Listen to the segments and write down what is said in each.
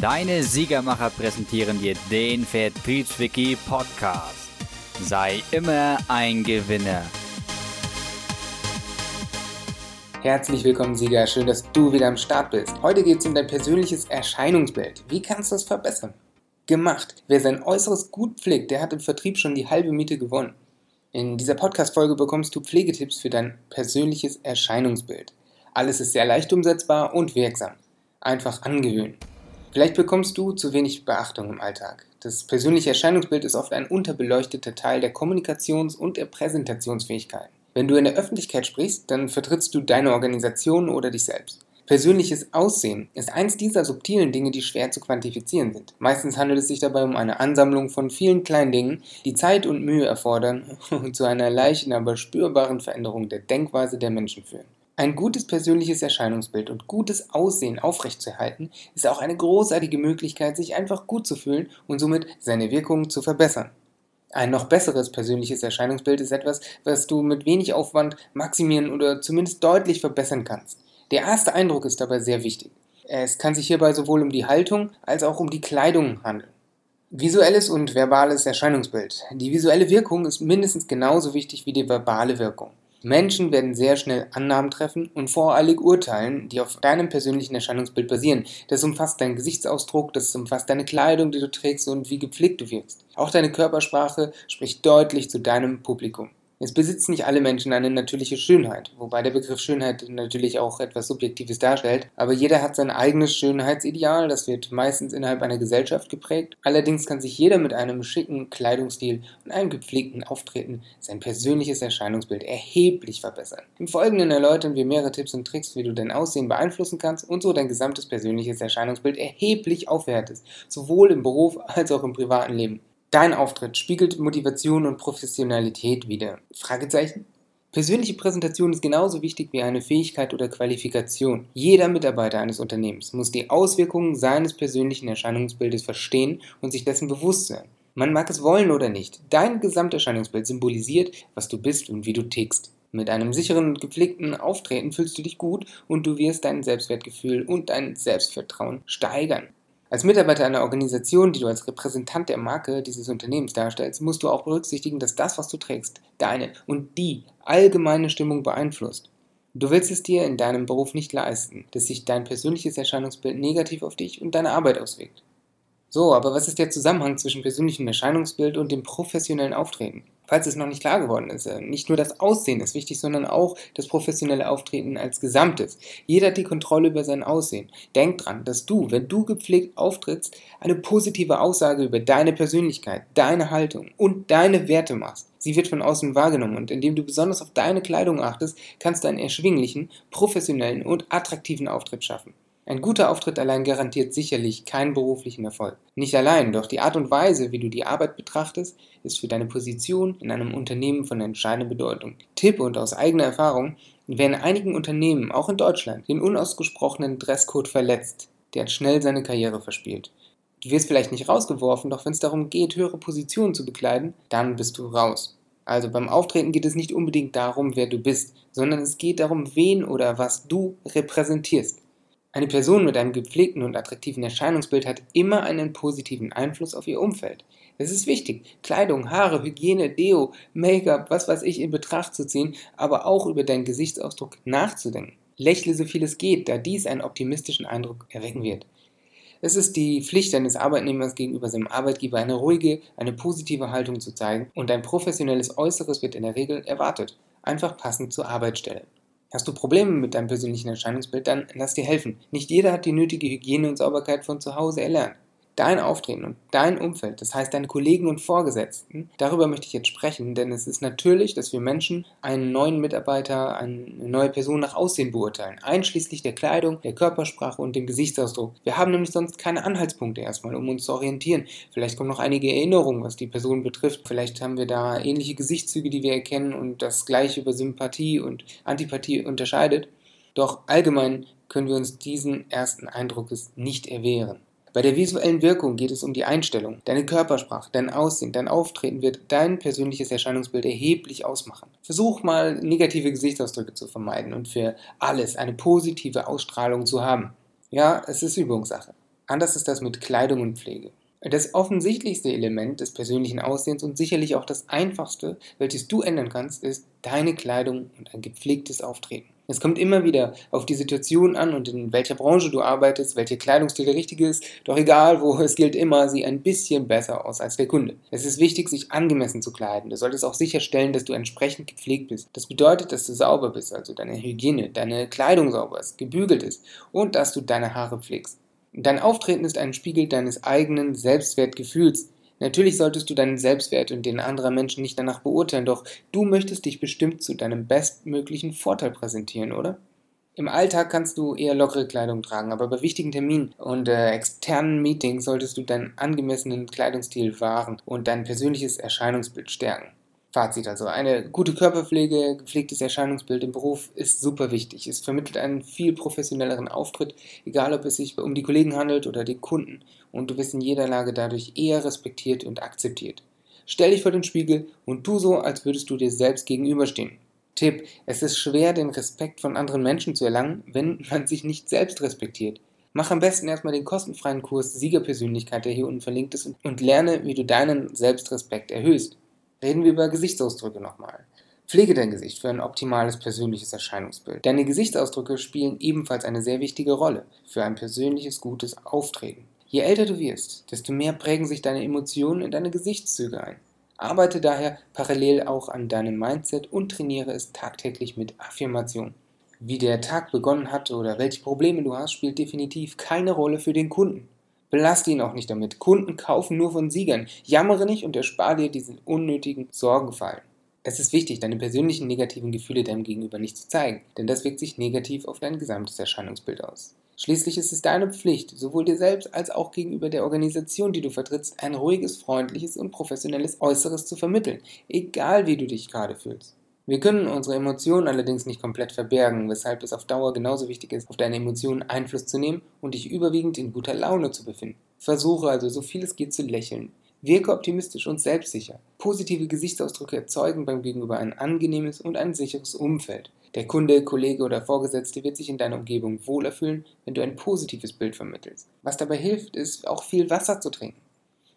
Deine Siegermacher präsentieren dir den Vertriebswiki Podcast. Sei immer ein Gewinner. Herzlich willkommen, Sieger. Schön, dass du wieder am Start bist. Heute geht es um dein persönliches Erscheinungsbild. Wie kannst du das verbessern? Gemacht. Wer sein Äußeres gut pflegt, der hat im Vertrieb schon die halbe Miete gewonnen. In dieser Podcast-Folge bekommst du Pflegetipps für dein persönliches Erscheinungsbild. Alles ist sehr leicht umsetzbar und wirksam. Einfach angewöhnen. Vielleicht bekommst du zu wenig Beachtung im Alltag. Das persönliche Erscheinungsbild ist oft ein unterbeleuchteter Teil der Kommunikations- und der Präsentationsfähigkeit. Wenn du in der Öffentlichkeit sprichst, dann vertrittst du deine Organisation oder dich selbst. Persönliches Aussehen ist eins dieser subtilen Dinge, die schwer zu quantifizieren sind. Meistens handelt es sich dabei um eine Ansammlung von vielen kleinen Dingen, die Zeit und Mühe erfordern und zu einer leichten, aber spürbaren Veränderung der Denkweise der Menschen führen. Ein gutes persönliches Erscheinungsbild und gutes Aussehen aufrechtzuerhalten, ist auch eine großartige Möglichkeit, sich einfach gut zu fühlen und somit seine Wirkung zu verbessern. Ein noch besseres persönliches Erscheinungsbild ist etwas, was du mit wenig Aufwand maximieren oder zumindest deutlich verbessern kannst. Der erste Eindruck ist dabei sehr wichtig. Es kann sich hierbei sowohl um die Haltung als auch um die Kleidung handeln. Visuelles und verbales Erscheinungsbild. Die visuelle Wirkung ist mindestens genauso wichtig wie die verbale Wirkung. Menschen werden sehr schnell Annahmen treffen und voreilig urteilen, die auf deinem persönlichen Erscheinungsbild basieren. Das umfasst deinen Gesichtsausdruck, das umfasst deine Kleidung, die du trägst und wie gepflegt du wirkst. Auch deine Körpersprache spricht deutlich zu deinem Publikum. Es besitzen nicht alle Menschen eine natürliche Schönheit, wobei der Begriff Schönheit natürlich auch etwas Subjektives darstellt, aber jeder hat sein eigenes Schönheitsideal, das wird meistens innerhalb einer Gesellschaft geprägt. Allerdings kann sich jeder mit einem schicken Kleidungsstil und einem gepflegten Auftreten sein persönliches Erscheinungsbild erheblich verbessern. Im Folgenden erläutern wir mehrere Tipps und Tricks, wie du dein Aussehen beeinflussen kannst und so dein gesamtes persönliches Erscheinungsbild erheblich aufwertest, sowohl im Beruf als auch im privaten Leben. Dein Auftritt spiegelt Motivation und Professionalität wider. Fragezeichen? Persönliche Präsentation ist genauso wichtig wie eine Fähigkeit oder Qualifikation. Jeder Mitarbeiter eines Unternehmens muss die Auswirkungen seines persönlichen Erscheinungsbildes verstehen und sich dessen bewusst sein. Man mag es wollen oder nicht, dein Gesamterscheinungsbild symbolisiert, was du bist und wie du tickst. Mit einem sicheren und gepflegten Auftreten fühlst du dich gut und du wirst dein Selbstwertgefühl und dein Selbstvertrauen steigern. Als Mitarbeiter einer Organisation, die du als Repräsentant der Marke dieses Unternehmens darstellst, musst du auch berücksichtigen, dass das, was du trägst, deine und die allgemeine Stimmung beeinflusst. Du willst es dir in deinem Beruf nicht leisten, dass sich dein persönliches Erscheinungsbild negativ auf dich und deine Arbeit auswirkt. So, aber was ist der Zusammenhang zwischen persönlichem Erscheinungsbild und dem professionellen Auftreten? Falls es noch nicht klar geworden ist, äh, nicht nur das Aussehen ist wichtig, sondern auch das professionelle Auftreten als Gesamtes. Jeder hat die Kontrolle über sein Aussehen. Denk dran, dass du, wenn du gepflegt auftrittst, eine positive Aussage über deine Persönlichkeit, deine Haltung und deine Werte machst. Sie wird von außen wahrgenommen und indem du besonders auf deine Kleidung achtest, kannst du einen erschwinglichen, professionellen und attraktiven Auftritt schaffen. Ein guter Auftritt allein garantiert sicherlich keinen beruflichen Erfolg. Nicht allein, doch die Art und Weise, wie du die Arbeit betrachtest, ist für deine Position in einem Unternehmen von entscheidender Bedeutung. Tipp und aus eigener Erfahrung, wer in einigen Unternehmen, auch in Deutschland, den unausgesprochenen Dresscode verletzt, der hat schnell seine Karriere verspielt. Du wirst vielleicht nicht rausgeworfen, doch wenn es darum geht, höhere Positionen zu bekleiden, dann bist du raus. Also beim Auftreten geht es nicht unbedingt darum, wer du bist, sondern es geht darum, wen oder was du repräsentierst. Eine Person mit einem gepflegten und attraktiven Erscheinungsbild hat immer einen positiven Einfluss auf ihr Umfeld. Es ist wichtig, Kleidung, Haare, Hygiene, Deo, Make-up, was weiß ich in Betracht zu ziehen, aber auch über deinen Gesichtsausdruck nachzudenken. Lächle so viel es geht, da dies einen optimistischen Eindruck erwecken wird. Es ist die Pflicht eines Arbeitnehmers gegenüber seinem Arbeitgeber, eine ruhige, eine positive Haltung zu zeigen und ein professionelles Äußeres wird in der Regel erwartet, einfach passend zur Arbeitsstelle. Hast du Probleme mit deinem persönlichen Erscheinungsbild, dann lass dir helfen. Nicht jeder hat die nötige Hygiene und Sauberkeit von zu Hause erlernt dein Auftreten und dein Umfeld, das heißt deine Kollegen und Vorgesetzten, darüber möchte ich jetzt sprechen, denn es ist natürlich, dass wir Menschen einen neuen Mitarbeiter, eine neue Person nach Aussehen beurteilen, einschließlich der Kleidung, der Körpersprache und dem Gesichtsausdruck. Wir haben nämlich sonst keine Anhaltspunkte erstmal, um uns zu orientieren. Vielleicht kommen noch einige Erinnerungen, was die Person betrifft. Vielleicht haben wir da ähnliche Gesichtszüge, die wir erkennen und das gleiche über Sympathie und Antipathie unterscheidet. Doch allgemein können wir uns diesen ersten Eindruckes nicht erwehren. Bei der visuellen Wirkung geht es um die Einstellung. Deine Körpersprache, dein Aussehen, dein Auftreten wird dein persönliches Erscheinungsbild erheblich ausmachen. Versuch mal negative Gesichtsausdrücke zu vermeiden und für alles eine positive Ausstrahlung zu haben. Ja, es ist Übungssache. Anders ist das mit Kleidung und Pflege. Das offensichtlichste Element des persönlichen Aussehens und sicherlich auch das einfachste, welches du ändern kannst, ist deine Kleidung und ein gepflegtes Auftreten. Es kommt immer wieder auf die Situation an und in welcher Branche du arbeitest, welcher Kleidungsstil der richtige ist. Doch egal wo, es gilt immer, sieh ein bisschen besser aus als der Kunde. Es ist wichtig, sich angemessen zu kleiden. Du solltest auch sicherstellen, dass du entsprechend gepflegt bist. Das bedeutet, dass du sauber bist, also deine Hygiene, deine Kleidung sauber ist, gebügelt ist und dass du deine Haare pflegst. Dein Auftreten ist ein Spiegel deines eigenen Selbstwertgefühls. Natürlich solltest du deinen Selbstwert und den anderer Menschen nicht danach beurteilen, doch du möchtest dich bestimmt zu deinem bestmöglichen Vorteil präsentieren, oder? Im Alltag kannst du eher lockere Kleidung tragen, aber bei wichtigen Terminen und äh, externen Meetings solltest du deinen angemessenen Kleidungsstil wahren und dein persönliches Erscheinungsbild stärken. Fazit also, eine gute Körperpflege, gepflegtes Erscheinungsbild im Beruf ist super wichtig. Es vermittelt einen viel professionelleren Auftritt, egal ob es sich um die Kollegen handelt oder die Kunden. Und du bist in jeder Lage dadurch eher respektiert und akzeptiert. Stell dich vor den Spiegel und tu so, als würdest du dir selbst gegenüberstehen. Tipp, es ist schwer, den Respekt von anderen Menschen zu erlangen, wenn man sich nicht selbst respektiert. Mach am besten erstmal den kostenfreien Kurs Siegerpersönlichkeit, der hier unten verlinkt ist, und lerne, wie du deinen Selbstrespekt erhöhst. Reden wir über Gesichtsausdrücke nochmal. Pflege dein Gesicht für ein optimales persönliches Erscheinungsbild. Deine Gesichtsausdrücke spielen ebenfalls eine sehr wichtige Rolle für ein persönliches gutes Auftreten. Je älter du wirst, desto mehr prägen sich deine Emotionen in deine Gesichtszüge ein. Arbeite daher parallel auch an deinem Mindset und trainiere es tagtäglich mit Affirmation. Wie der Tag begonnen hat oder welche Probleme du hast, spielt definitiv keine Rolle für den Kunden. Belaste ihn auch nicht damit. Kunden kaufen nur von Siegern. Jammere nicht und erspare dir diesen unnötigen Sorgenfallen. Es ist wichtig, deine persönlichen negativen Gefühle deinem Gegenüber nicht zu zeigen, denn das wirkt sich negativ auf dein gesamtes Erscheinungsbild aus. Schließlich ist es deine Pflicht, sowohl dir selbst als auch gegenüber der Organisation, die du vertrittst, ein ruhiges, freundliches und professionelles Äußeres zu vermitteln, egal wie du dich gerade fühlst. Wir können unsere Emotionen allerdings nicht komplett verbergen, weshalb es auf Dauer genauso wichtig ist, auf deine Emotionen Einfluss zu nehmen und dich überwiegend in guter Laune zu befinden. Versuche also so viel es geht zu lächeln. Wirke optimistisch und selbstsicher. Positive Gesichtsausdrücke erzeugen beim Gegenüber ein angenehmes und ein sicheres Umfeld. Der Kunde, Kollege oder Vorgesetzte wird sich in deiner Umgebung wohler fühlen, wenn du ein positives Bild vermittelst. Was dabei hilft, ist auch viel Wasser zu trinken.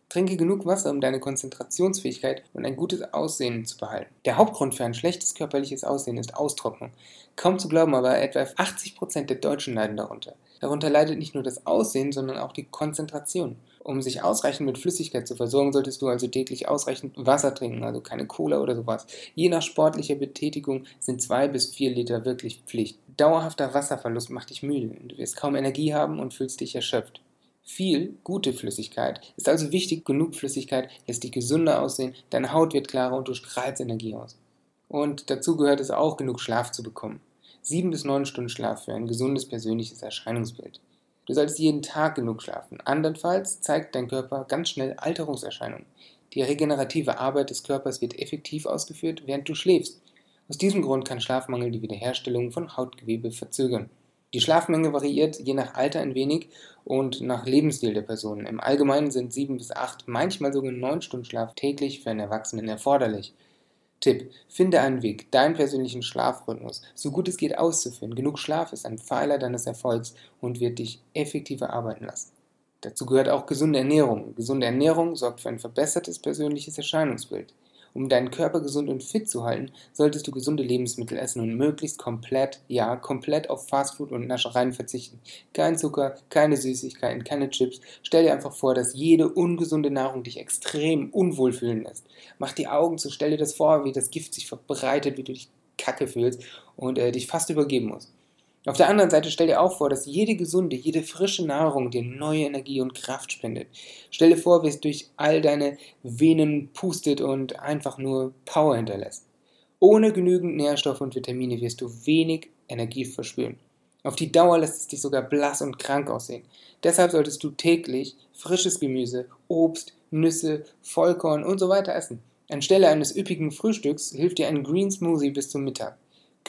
Trinke genug Wasser, um deine Konzentrationsfähigkeit und ein gutes Aussehen zu behalten. Der Hauptgrund für ein schlechtes körperliches Aussehen ist Austrocknung. Kaum zu glauben, aber etwa 80% der Deutschen leiden darunter. Darunter leidet nicht nur das Aussehen, sondern auch die Konzentration. Um sich ausreichend mit Flüssigkeit zu versorgen, solltest du also täglich ausreichend Wasser trinken, also keine Cola oder sowas. Je nach sportlicher Betätigung sind zwei bis vier Liter wirklich Pflicht. Dauerhafter Wasserverlust macht dich müde. Du wirst kaum Energie haben und fühlst dich erschöpft. Viel gute Flüssigkeit ist also wichtig, genug Flüssigkeit lässt dich gesünder aussehen, deine Haut wird klarer und du strahlst Energie aus. Und dazu gehört es auch, genug Schlaf zu bekommen. Sieben bis neun Stunden Schlaf für ein gesundes persönliches Erscheinungsbild. Du solltest jeden Tag genug schlafen. Andernfalls zeigt dein Körper ganz schnell Alterungserscheinungen. Die regenerative Arbeit des Körpers wird effektiv ausgeführt, während du schläfst. Aus diesem Grund kann Schlafmangel die Wiederherstellung von Hautgewebe verzögern. Die Schlafmenge variiert je nach Alter ein wenig und nach Lebensstil der Person. Im Allgemeinen sind sieben bis acht, manchmal sogar neun Stunden Schlaf täglich für einen Erwachsenen erforderlich. Tipp: Finde einen Weg, deinen persönlichen Schlafrhythmus so gut es geht auszuführen. Genug Schlaf ist ein Pfeiler deines Erfolgs und wird dich effektiver arbeiten lassen. Dazu gehört auch gesunde Ernährung. Gesunde Ernährung sorgt für ein verbessertes persönliches Erscheinungsbild. Um deinen Körper gesund und fit zu halten, solltest du gesunde Lebensmittel essen und möglichst komplett, ja, komplett auf Fastfood und Naschereien verzichten. Kein Zucker, keine Süßigkeiten, keine Chips. Stell dir einfach vor, dass jede ungesunde Nahrung dich extrem unwohl fühlen lässt. Mach die Augen zu, stell dir das vor, wie das Gift sich verbreitet, wie du dich kacke fühlst und äh, dich fast übergeben musst. Auf der anderen Seite stell dir auch vor, dass jede gesunde, jede frische Nahrung dir neue Energie und Kraft spendet. Stell dir vor, wie es durch all deine Venen pustet und einfach nur Power hinterlässt. Ohne genügend Nährstoffe und Vitamine wirst du wenig Energie verspüren. Auf die Dauer lässt es dich sogar blass und krank aussehen. Deshalb solltest du täglich frisches Gemüse, Obst, Nüsse, Vollkorn und so weiter essen. Anstelle eines üppigen Frühstücks hilft dir ein Green Smoothie bis zum Mittag.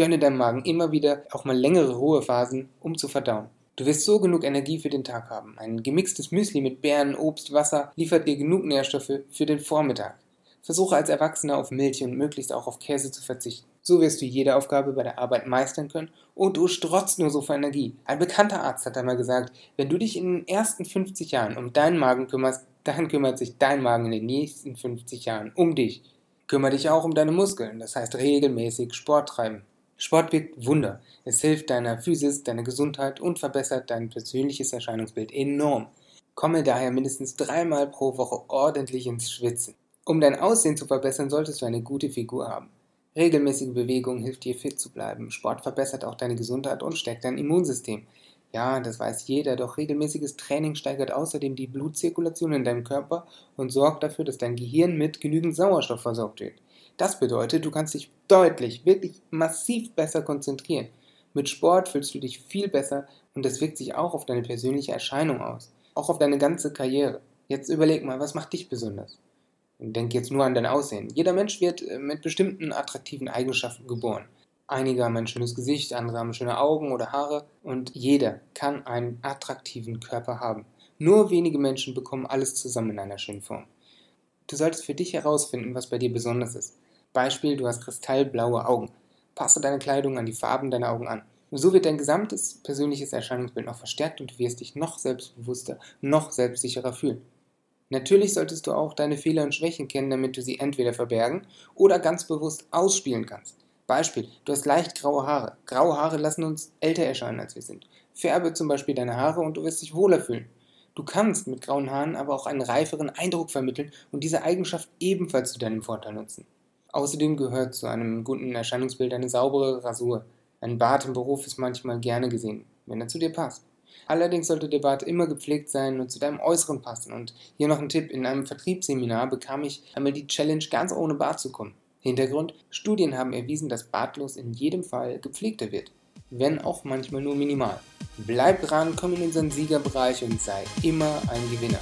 Gönne deinem Magen immer wieder auch mal längere Ruhephasen, um zu verdauen. Du wirst so genug Energie für den Tag haben. Ein gemixtes Müsli mit Beeren, Obst, Wasser liefert dir genug Nährstoffe für den Vormittag. Versuche als Erwachsener auf Milch und möglichst auch auf Käse zu verzichten. So wirst du jede Aufgabe bei der Arbeit meistern können und du strotzt nur so vor Energie. Ein bekannter Arzt hat einmal gesagt, wenn du dich in den ersten 50 Jahren um deinen Magen kümmerst, dann kümmert sich dein Magen in den nächsten 50 Jahren um dich. Kümmere dich auch um deine Muskeln, das heißt regelmäßig Sport treiben. Sport wirkt Wunder. Es hilft deiner Physis, deiner Gesundheit und verbessert dein persönliches Erscheinungsbild enorm. Komme daher mindestens dreimal pro Woche ordentlich ins Schwitzen. Um dein Aussehen zu verbessern, solltest du eine gute Figur haben. Regelmäßige Bewegung hilft dir fit zu bleiben. Sport verbessert auch deine Gesundheit und stärkt dein Immunsystem. Ja, das weiß jeder, doch regelmäßiges Training steigert außerdem die Blutzirkulation in deinem Körper und sorgt dafür, dass dein Gehirn mit genügend Sauerstoff versorgt wird. Das bedeutet, du kannst dich deutlich, wirklich massiv besser konzentrieren. Mit Sport fühlst du dich viel besser und das wirkt sich auch auf deine persönliche Erscheinung aus, auch auf deine ganze Karriere. Jetzt überleg mal, was macht dich besonders? Denk jetzt nur an dein Aussehen. Jeder Mensch wird äh, mit bestimmten attraktiven Eigenschaften geboren. Einige haben ein schönes Gesicht, andere haben schöne Augen oder Haare und jeder kann einen attraktiven Körper haben. Nur wenige Menschen bekommen alles zusammen in einer schönen Form. Du solltest für dich herausfinden, was bei dir besonders ist. Beispiel, du hast kristallblaue Augen. Passe deine Kleidung an die Farben deiner Augen an. So wird dein gesamtes persönliches Erscheinungsbild noch verstärkt und du wirst dich noch selbstbewusster, noch selbstsicherer fühlen. Natürlich solltest du auch deine Fehler und Schwächen kennen, damit du sie entweder verbergen oder ganz bewusst ausspielen kannst. Beispiel, du hast leicht graue Haare. Graue Haare lassen uns älter erscheinen, als wir sind. Färbe zum Beispiel deine Haare und du wirst dich wohler fühlen. Du kannst mit grauen Haaren aber auch einen reiferen Eindruck vermitteln und diese Eigenschaft ebenfalls zu deinem Vorteil nutzen. Außerdem gehört zu einem guten Erscheinungsbild eine saubere Rasur. Ein Bart im Beruf ist manchmal gerne gesehen, wenn er zu dir passt. Allerdings sollte der Bart immer gepflegt sein und zu deinem Äußeren passen. Und hier noch ein Tipp: In einem Vertriebsseminar bekam ich einmal die Challenge, ganz ohne Bart zu kommen. Hintergrund: Studien haben erwiesen, dass bartlos in jedem Fall gepflegter wird, wenn auch manchmal nur minimal. Bleib dran, komm in unseren Siegerbereich und sei immer ein Gewinner.